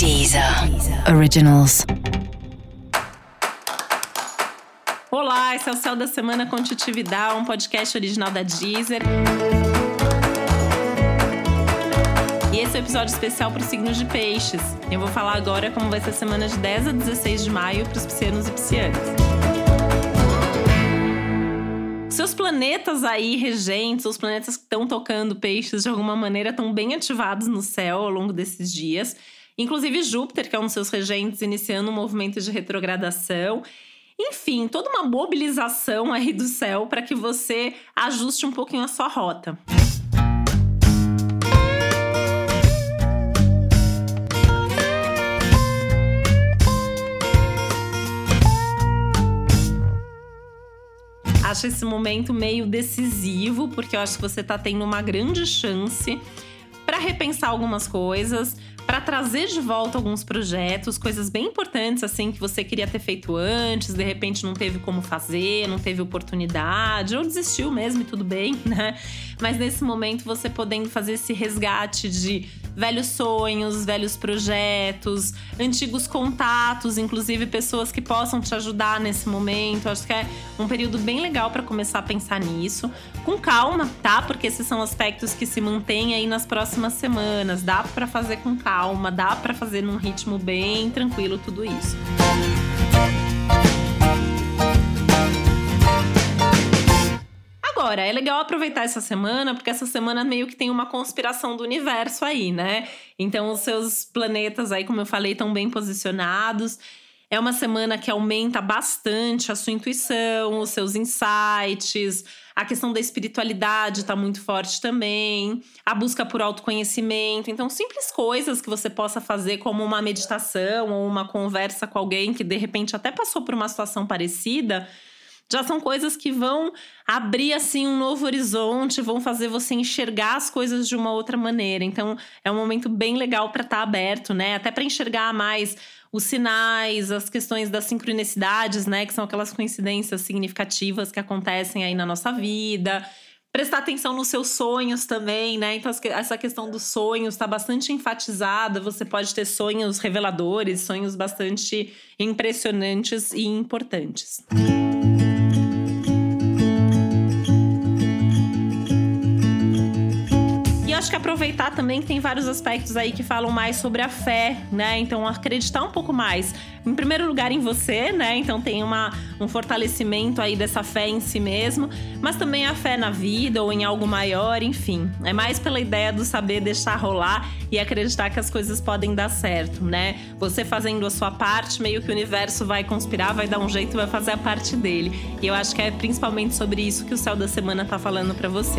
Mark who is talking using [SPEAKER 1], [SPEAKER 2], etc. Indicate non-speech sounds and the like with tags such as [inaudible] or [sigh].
[SPEAKER 1] Deezer Originals.
[SPEAKER 2] Olá, esse é o Céu da Semana com Titividade, um podcast original da Deezer. E esse é o um episódio especial para os signos de peixes. Eu vou falar agora como vai ser a semana de 10 a 16 de maio para os piscianos e piscianas. Seus planetas aí regentes, os planetas que estão tocando peixes de alguma maneira, estão bem ativados no céu ao longo desses dias. Inclusive Júpiter, que é um dos seus regentes, iniciando um movimento de retrogradação. Enfim, toda uma mobilização aí do céu para que você ajuste um pouquinho a sua rota. Acho esse momento meio decisivo, porque eu acho que você está tendo uma grande chance repensar algumas coisas, para trazer de volta alguns projetos, coisas bem importantes assim que você queria ter feito antes, de repente não teve como fazer, não teve oportunidade, ou desistiu mesmo e tudo bem, [laughs] né? Mas nesse momento você podendo fazer esse resgate de velhos sonhos, velhos projetos, antigos contatos, inclusive pessoas que possam te ajudar nesse momento. Acho que é um período bem legal para começar a pensar nisso. Com calma, tá? Porque esses são aspectos que se mantêm aí nas próximas semanas. Dá para fazer com calma dá para fazer num ritmo bem tranquilo tudo isso. Agora, é legal aproveitar essa semana, porque essa semana meio que tem uma conspiração do universo aí, né? Então, os seus planetas aí, como eu falei, estão bem posicionados. É uma semana que aumenta bastante a sua intuição, os seus insights, a questão da espiritualidade está muito forte também, a busca por autoconhecimento. Então, simples coisas que você possa fazer, como uma meditação ou uma conversa com alguém que de repente até passou por uma situação parecida, já são coisas que vão abrir assim um novo horizonte, vão fazer você enxergar as coisas de uma outra maneira. Então, é um momento bem legal para estar tá aberto, né? Até para enxergar mais os sinais, as questões das sincronicidades, né? Que são aquelas coincidências significativas que acontecem aí na nossa vida. Prestar atenção nos seus sonhos também, né? Então, essa questão dos sonhos está bastante enfatizada. Você pode ter sonhos reveladores, sonhos bastante impressionantes e importantes. Acho que aproveitar também que tem vários aspectos aí que falam mais sobre a fé, né? Então, acreditar um pouco mais, em primeiro lugar, em você, né? Então, tem uma, um fortalecimento aí dessa fé em si mesmo, mas também a fé na vida ou em algo maior, enfim. É mais pela ideia do saber deixar rolar e acreditar que as coisas podem dar certo, né? Você fazendo a sua parte, meio que o universo vai conspirar, vai dar um jeito, vai fazer a parte dele. E eu acho que é principalmente sobre isso que o céu da semana tá falando para você.